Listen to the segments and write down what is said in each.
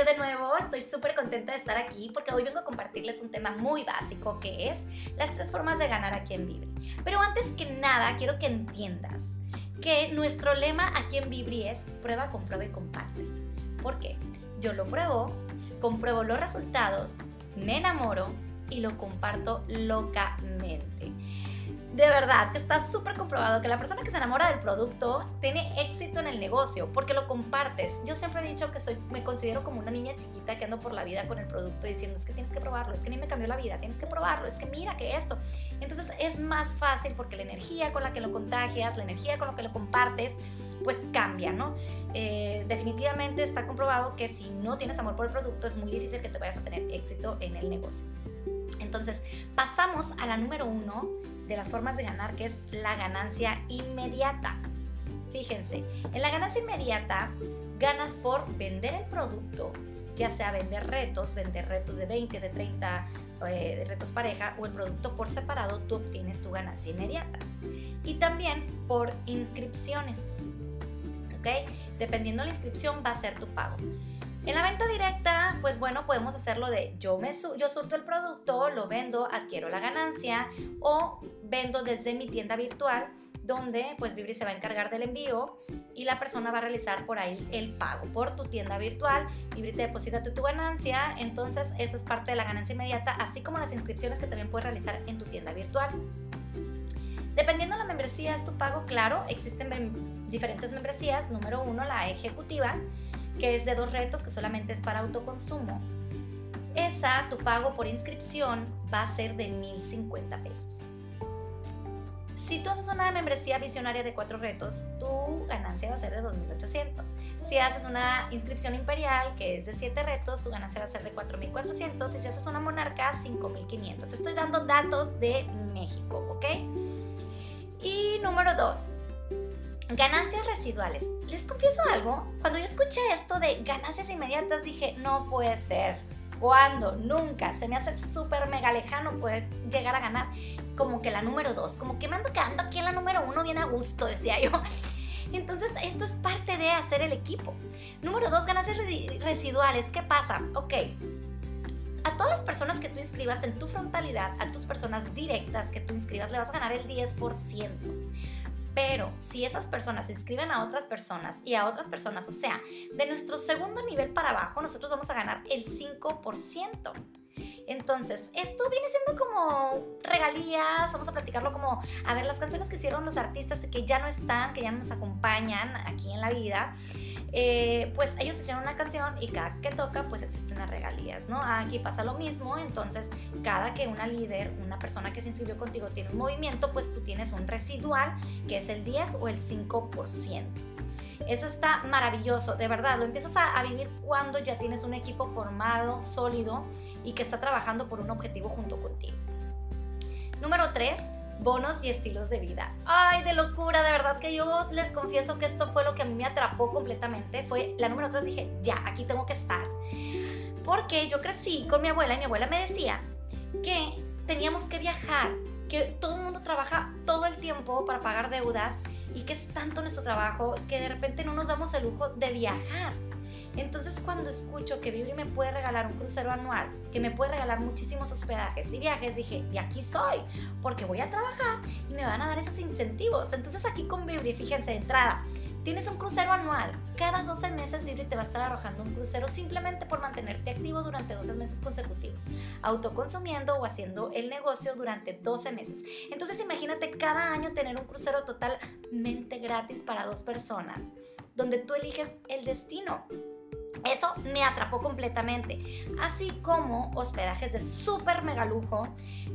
yo de nuevo estoy súper contenta de estar aquí porque hoy vengo a compartirles un tema muy básico que es las tres formas de ganar aquí en Vibri. Pero antes que nada, quiero que entiendas que nuestro lema aquí en Vibri es prueba, comprueba y comparte. ¿Por qué? Yo lo pruebo, compruebo los resultados, me enamoro y lo comparto locamente de verdad, está súper comprobado que la persona que se enamora del producto tiene éxito en el negocio porque lo compartes. Yo siempre he dicho que soy, me considero como una niña chiquita que ando por la vida con el producto diciendo es que tienes que probarlo, es que a mí me cambió la vida, tienes que probarlo, es que mira que esto. Entonces es más fácil porque la energía con la que lo contagias, la energía con la que lo compartes, pues cambia, ¿no? Eh, definitivamente está comprobado que si no tienes amor por el producto es muy difícil que te vayas a tener éxito en el negocio. Entonces, pasamos a la número uno de las formas de ganar, que es la ganancia inmediata. Fíjense, en la ganancia inmediata ganas por vender el producto, ya sea vender retos, vender retos de 20, de 30, eh, retos pareja o el producto por separado, tú obtienes tu ganancia inmediata. Y también por inscripciones. ¿Ok? Dependiendo de la inscripción va a ser tu pago. En la venta directa, pues bueno, podemos hacerlo de yo, me yo surto el producto, lo vendo, adquiero la ganancia o vendo desde mi tienda virtual donde pues Vibri se va a encargar del envío y la persona va a realizar por ahí el pago por tu tienda virtual. Vibri te deposita tu, tu ganancia, entonces eso es parte de la ganancia inmediata, así como las inscripciones que también puedes realizar en tu tienda virtual. Dependiendo de la membresía es tu pago, claro, existen diferentes membresías. Número uno, la ejecutiva que es de dos retos, que solamente es para autoconsumo, esa, tu pago por inscripción va a ser de 1.050 pesos. Si tú haces una membresía visionaria de cuatro retos, tu ganancia va a ser de 2.800. Si haces una inscripción imperial, que es de siete retos, tu ganancia va a ser de 4.400. Y si haces una monarca, 5.500. Estoy dando datos de México, ¿ok? Y número dos, Ganancias residuales. Les confieso algo, cuando yo escuché esto de ganancias inmediatas dije, no puede ser. ¿Cuándo? Nunca. Se me hace súper mega lejano poder llegar a ganar como que la número dos. Como que me ando quedando aquí en la número uno bien a gusto, decía yo. Entonces, esto es parte de hacer el equipo. Número dos, ganancias residuales. ¿Qué pasa? Ok. A todas las personas que tú inscribas en tu frontalidad, a tus personas directas que tú inscribas, le vas a ganar el 10%. Pero si esas personas inscriben a otras personas y a otras personas, o sea, de nuestro segundo nivel para abajo, nosotros vamos a ganar el 5%. Entonces, esto viene siendo como regalías, vamos a platicarlo como, a ver, las canciones que hicieron los artistas que ya no están, que ya no nos acompañan aquí en la vida, eh, pues ellos hicieron una canción y cada que toca, pues existe unas regalías, ¿no? Aquí pasa lo mismo, entonces cada que una líder, una persona que se inscribió contigo tiene un movimiento, pues tú tienes un residual que es el 10 o el 5%. Eso está maravilloso, de verdad, lo empiezas a vivir cuando ya tienes un equipo formado, sólido y que está trabajando por un objetivo junto contigo. Número 3, bonos y estilos de vida. Ay, de locura, de verdad que yo les confieso que esto fue lo que a mí me atrapó completamente. Fue la número 3, dije, ya, aquí tengo que estar. Porque yo crecí con mi abuela y mi abuela me decía que teníamos que viajar, que todo el mundo trabaja todo el tiempo para pagar deudas y que es tanto nuestro trabajo que de repente no nos damos el lujo de viajar. Entonces cuando escucho que Vibri me puede regalar un crucero anual, que me puede regalar muchísimos hospedajes y viajes, dije, y aquí soy, porque voy a trabajar y me van a dar esos incentivos. Entonces aquí con Vibri, fíjense, de entrada, tienes un crucero anual. Cada 12 meses Vibri te va a estar arrojando un crucero simplemente por mantenerte activo durante 12 meses consecutivos, autoconsumiendo o haciendo el negocio durante 12 meses. Entonces imagínate cada año tener un crucero totalmente gratis para dos personas, donde tú eliges el destino. Eso me atrapó completamente, así como hospedajes de súper mega lujo,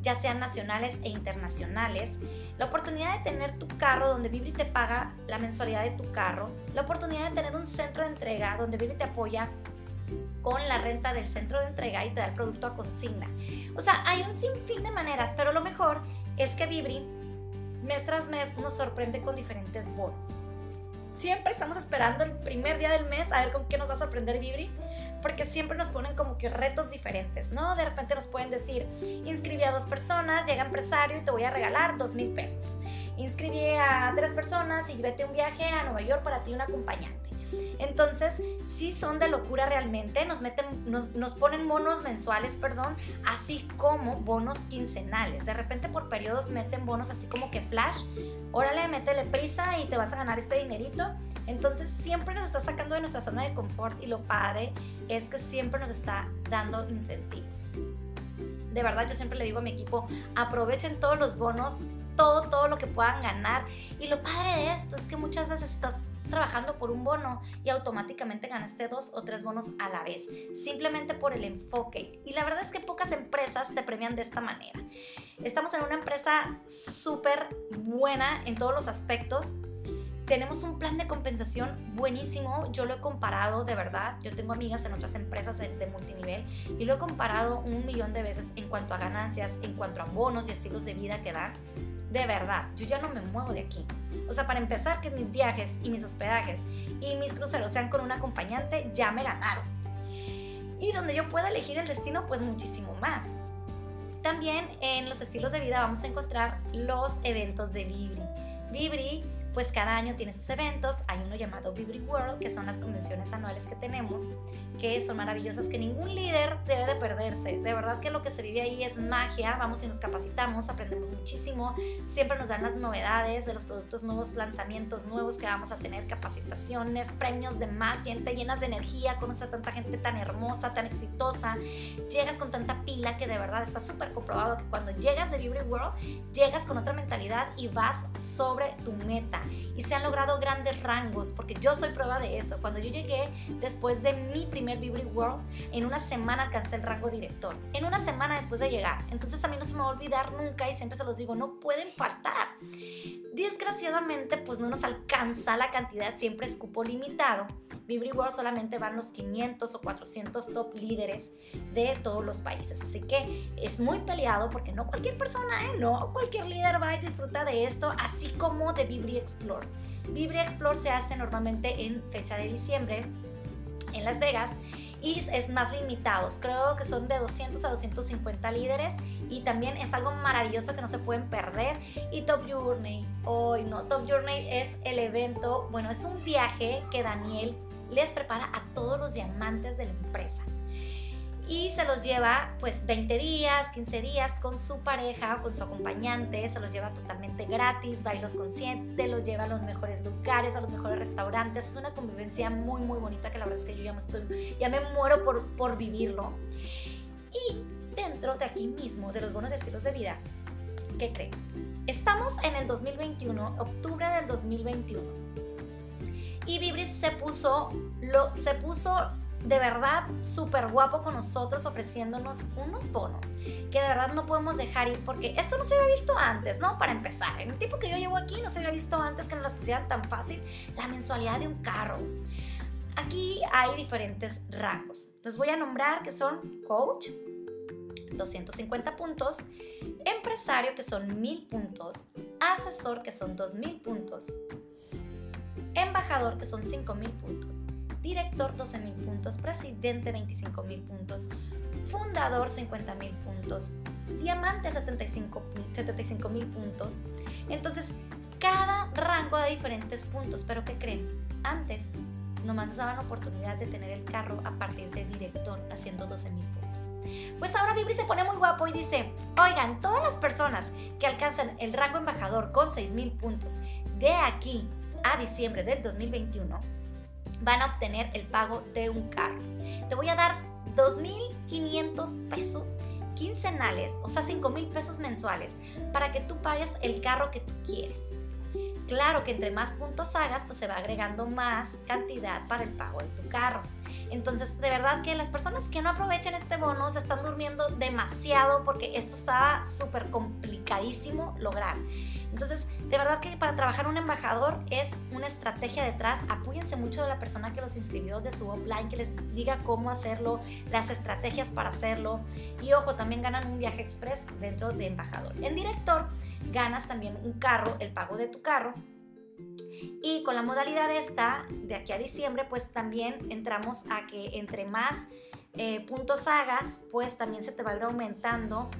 ya sean nacionales e internacionales, la oportunidad de tener tu carro donde Vibri te paga la mensualidad de tu carro, la oportunidad de tener un centro de entrega donde Vibri te apoya con la renta del centro de entrega y te da el producto a consigna. O sea, hay un sinfín de maneras, pero lo mejor es que Vibri mes tras mes nos sorprende con diferentes bonos. Siempre estamos esperando el primer día del mes a ver con qué nos va a sorprender Vibri, porque siempre nos ponen como que retos diferentes, ¿no? De repente nos pueden decir, inscribí a dos personas, llega empresario y te voy a regalar dos mil pesos. Inscribí a tres personas y vete un viaje a Nueva York para ti un acompañante. Entonces, sí son de locura realmente, nos, meten, nos, ponen bonos mensuales, perdón, así como bonos quincenales. De repente por periodos meten bonos así como que flash, órale, métele prisa y te vas a ganar este dinerito. Entonces siempre nos está sacando de nuestra zona de confort y lo padre es que siempre nos está dando incentivos. De verdad, yo siempre le digo a mi equipo, aprovechen todos los bonos, todo, todo lo que puedan ganar. Y lo padre de esto es que muchas veces estás trabajando por un bono y automáticamente ganaste dos o tres bonos a la vez, simplemente por el enfoque. Y la verdad es que pocas empresas te premian de esta manera. Estamos en una empresa súper buena en todos los aspectos, tenemos un plan de compensación buenísimo. Yo lo he comparado de verdad. Yo tengo amigas en otras empresas de, multinivel y lo he comparado un millón de veces en cuanto a ganancias, en cuanto a bonos y estilos de vida que dan. De verdad, yo ya no me muevo de aquí. O sea, para empezar, que mis viajes y mis hospedajes y mis cruceros sean con un acompañante, ya me ganaron. Y donde yo pueda elegir el destino, pues muchísimo más. También en los estilos de vida vamos a encontrar los eventos de Vibri. Vibri pues cada año tiene sus eventos. Hay uno llamado Vibri World, que son las convenciones anuales que tenemos, que son maravillosas, que ningún líder debe de perderse. De verdad que lo que se vive ahí es magia. Vamos y nos capacitamos, aprendemos muchísimo. Siempre nos dan las novedades de los productos nuevos, lanzamientos nuevos que vamos a tener, capacitaciones, premios de más, gente llenas de energía, conoces a tanta gente tan hermosa, tan exitosa. Llegas con tanta pila que de verdad está súper comprobado que cuando llegas de Vibri World, llegas con otra mentalidad y vas sobre tu meta y se han logrado grandes rangos, porque yo soy prueba de eso. Cuando yo llegué después de mi primer Vibri World, en una semana alcancé el rango director. En una semana después de llegar. Entonces a mí no se me va a olvidar nunca y siempre se los digo, no pueden faltar. Desgraciadamente, pues no nos alcanza la cantidad, siempre es cupo limitado. Vibri World solamente van los 500 o 400 top líderes de todos los países. Así que es muy peleado porque no cualquier persona, ¿eh? no cualquier líder va y disfruta de esto, así como de Vibri Explore. Vibri Explore se hace normalmente en fecha de diciembre en Las Vegas y es más limitados. Creo que son de 200 a 250 líderes y también es algo maravilloso que no se pueden perder. Y Top Journey, hoy no, Top Journey es el evento, bueno, es un viaje que Daniel les prepara a todos los diamantes de la empresa. Y se los lleva pues 20 días, 15 días con su pareja, con su acompañante, se los lleva totalmente gratis, bailos conscientes, los lleva a los mejores lugares, a los mejores restaurantes. Es una convivencia muy muy bonita que la verdad es que yo ya me, estoy, ya me muero por, por vivirlo. Y dentro de aquí mismo, de los buenos estilos de vida, ¿qué creen? Estamos en el 2021, octubre del 2021 y Vibris se puso, lo, se puso de verdad súper guapo con nosotros ofreciéndonos unos bonos que de verdad no podemos dejar ir porque esto no se había visto antes, ¿no? Para empezar, en el tiempo que yo llevo aquí no se había visto antes que nos las pusieran tan fácil la mensualidad de un carro. Aquí hay diferentes rangos. Los voy a nombrar que son coach, 250 puntos, empresario que son 1000 puntos, asesor que son 2000 puntos, embajador que son 5.000 puntos, director 12.000 puntos, presidente 25.000 puntos, fundador 50.000 puntos, diamante 75 mil puntos. Entonces, cada rango da diferentes puntos, pero ¿qué creen? Antes nomás daban oportunidad de tener el carro a partir de director haciendo 12.000 puntos. Pues ahora Vibri se pone muy guapo y dice, oigan, todas las personas que alcanzan el rango embajador con 6.000 puntos de aquí a diciembre del 2021 van a obtener el pago de un carro. Te voy a dar 2.500 pesos quincenales, o sea, 5.000 pesos mensuales, para que tú pagues el carro que tú quieres. Claro que entre más puntos hagas, pues se va agregando más cantidad para el pago de tu carro. Entonces, de verdad que las personas que no aprovechen este bono se están durmiendo demasiado porque esto está súper complicadísimo lograr. Entonces, de verdad que para trabajar un embajador es una estrategia detrás. Apóyense mucho de la persona que los inscribió de su offline, que les diga cómo hacerlo, las estrategias para hacerlo. Y ojo, también ganan un viaje express dentro de embajador. En director ganas también un carro, el pago de tu carro. Y con la modalidad esta, de aquí a diciembre, pues también entramos a que entre más eh, puntos hagas, pues también se te va a ir aumentando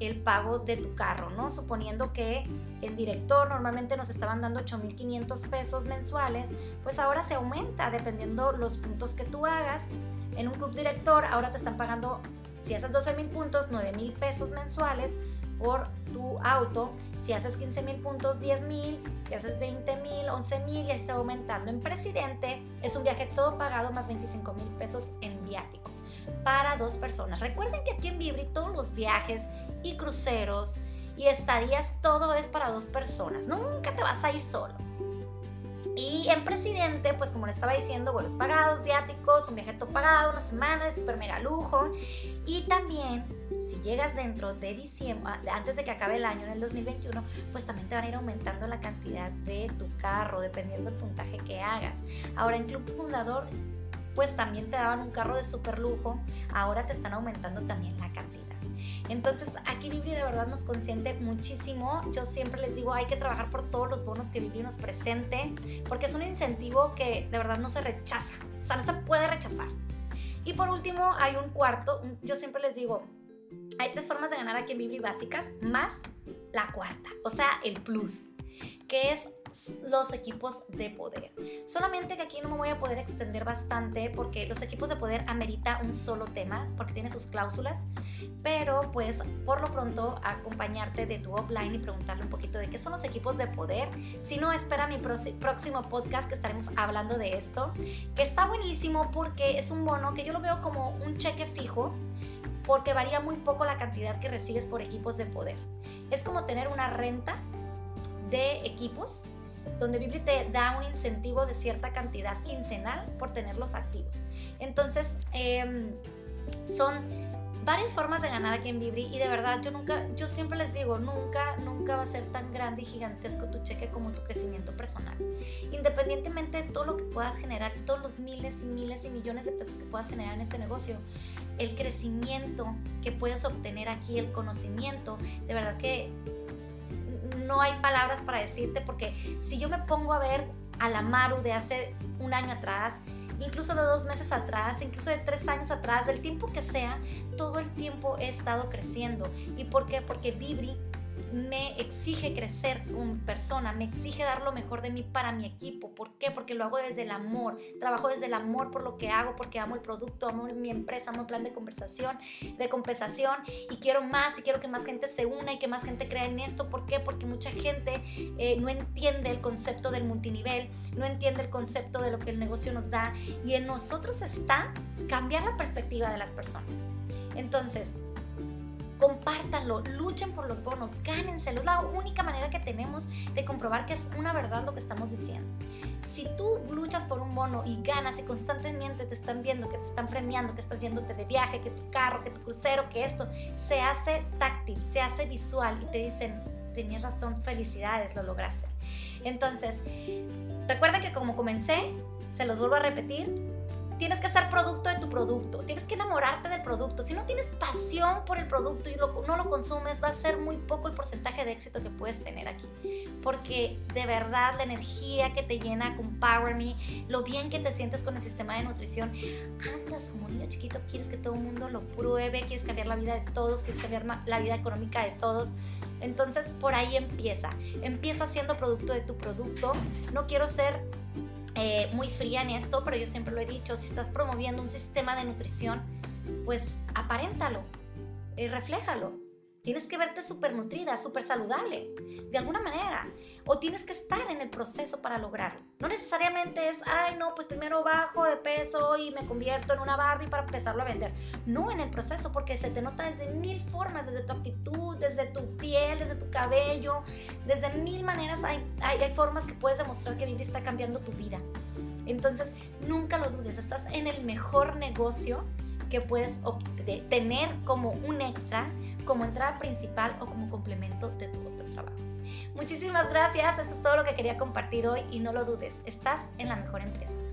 el pago de tu carro, ¿no? Suponiendo que el director normalmente nos estaban dando 8.500 pesos mensuales, pues ahora se aumenta dependiendo los puntos que tú hagas. En un club director ahora te están pagando, si haces 12.000 puntos, 9.000 pesos mensuales por tu auto. Si haces 15.000 puntos, 10.000. Si haces 20.000, 11.000 y así se aumentando. En Presidente es un viaje todo pagado más 25.000 pesos en viáticos para dos personas. Recuerden que aquí en Vibri todos los viajes y cruceros y estadías, todo es para dos personas. Nunca te vas a ir solo. Y en Presidente, pues como le estaba diciendo, vuelos pagados, viáticos, un viaje todo pagado, una semana de super mega lujo. Y también, si llegas dentro de diciembre, antes de que acabe el año, en el 2021, pues también te van a ir aumentando la cantidad de tu carro, dependiendo del puntaje que hagas. Ahora en Club Fundador pues también te daban un carro de súper lujo, ahora te están aumentando también la cantidad. Entonces aquí Vibri de verdad nos consiente muchísimo. Yo siempre les digo, hay que trabajar por todos los bonos que Vibri nos presente, porque es un incentivo que de verdad no se rechaza, o sea, no se puede rechazar. Y por último, hay un cuarto, yo siempre les digo, hay tres formas de ganar aquí en Vibri básicas, más la cuarta, o sea, el plus, que es los equipos de poder. Solamente que aquí no me voy a poder extender bastante porque los equipos de poder amerita un solo tema porque tiene sus cláusulas, pero pues por lo pronto acompañarte de tu offline y preguntarle un poquito de qué son los equipos de poder. Si no, espera mi próximo podcast que estaremos hablando de esto, que está buenísimo porque es un bono que yo lo veo como un cheque fijo porque varía muy poco la cantidad que recibes por equipos de poder. Es como tener una renta de equipos donde Bibli te da un incentivo de cierta cantidad quincenal por tenerlos activos. Entonces, em, son varias formas de ganar aquí en Vibri y de verdad yo nunca, yo siempre les digo, nunca, nunca va a ser tan grande y gigantesco tu cheque como tu crecimiento personal. Independientemente de todo lo que puedas generar, todos los miles y miles y millones de pesos que puedas generar en este negocio, el crecimiento que puedes obtener aquí, el conocimiento, de verdad que no hay palabras para decirte porque si yo me pongo a ver a la Maru de hace un año atrás, incluso de dos meses atrás, incluso de tres años atrás, del tiempo que sea, todo el tiempo he estado creciendo. ¿Y por qué? Porque Vibri me exige crecer como persona, me exige dar lo mejor de mí para mi equipo. ¿Por qué? Porque lo hago desde el amor, trabajo desde el amor por lo que hago, porque amo el producto, amo mi empresa, amo el plan de conversación, de compensación y quiero más y quiero que más gente se una y que más gente crea en esto. ¿Por qué? Porque mucha gente eh, no entiende el concepto del multinivel, no entiende el concepto de lo que el negocio nos da y en nosotros está cambiar la perspectiva de las personas. Entonces, compártanlo, luchen por los bonos, gánenselo. Es la única manera que tenemos de comprobar que es una verdad lo que estamos diciendo. Si tú luchas por un bono y ganas y constantemente te están viendo, que te están premiando, que estás yéndote de viaje, que tu carro, que tu crucero, que esto, se hace táctil, se hace visual y te dicen, tenías razón, felicidades, lo lograste. Entonces, recuerden que como comencé, se los vuelvo a repetir, tienes que ser producto de tu producto, tienes que enamorarte del producto. Si no tienes pasión por el producto y no lo consumes, va a ser muy poco el porcentaje de éxito que puedes tener aquí. Porque de verdad la energía que te llena con Power Me, lo bien que te sientes con el sistema de nutrición, andas como niño chiquito, quieres que todo el mundo lo pruebe, quieres cambiar la vida de todos, quieres cambiar la vida económica de todos. Entonces por ahí empieza. Empieza siendo producto de tu producto. No quiero ser eh, muy fría en esto, pero yo siempre lo he dicho, si estás promoviendo un sistema de nutrición, pues aparéntalo y refléjalo. Tienes que verte súper nutrida, súper saludable, de alguna manera. O tienes que estar en el proceso para lograrlo. No necesariamente es, ay, no, pues primero bajo de peso y me convierto en una Barbie para empezarlo a vender. No en el proceso, porque se te nota desde mil formas, desde tu actitud, desde tu desde tu cabello, desde mil maneras hay, hay, hay formas que puedes demostrar que vivir está cambiando tu vida. Entonces, nunca lo dudes, estás en el mejor negocio que puedes tener como un extra como entrada principal o como complemento de tu otro trabajo. Muchísimas gracias, esto es todo lo que quería compartir hoy y no lo dudes, estás en la mejor empresa.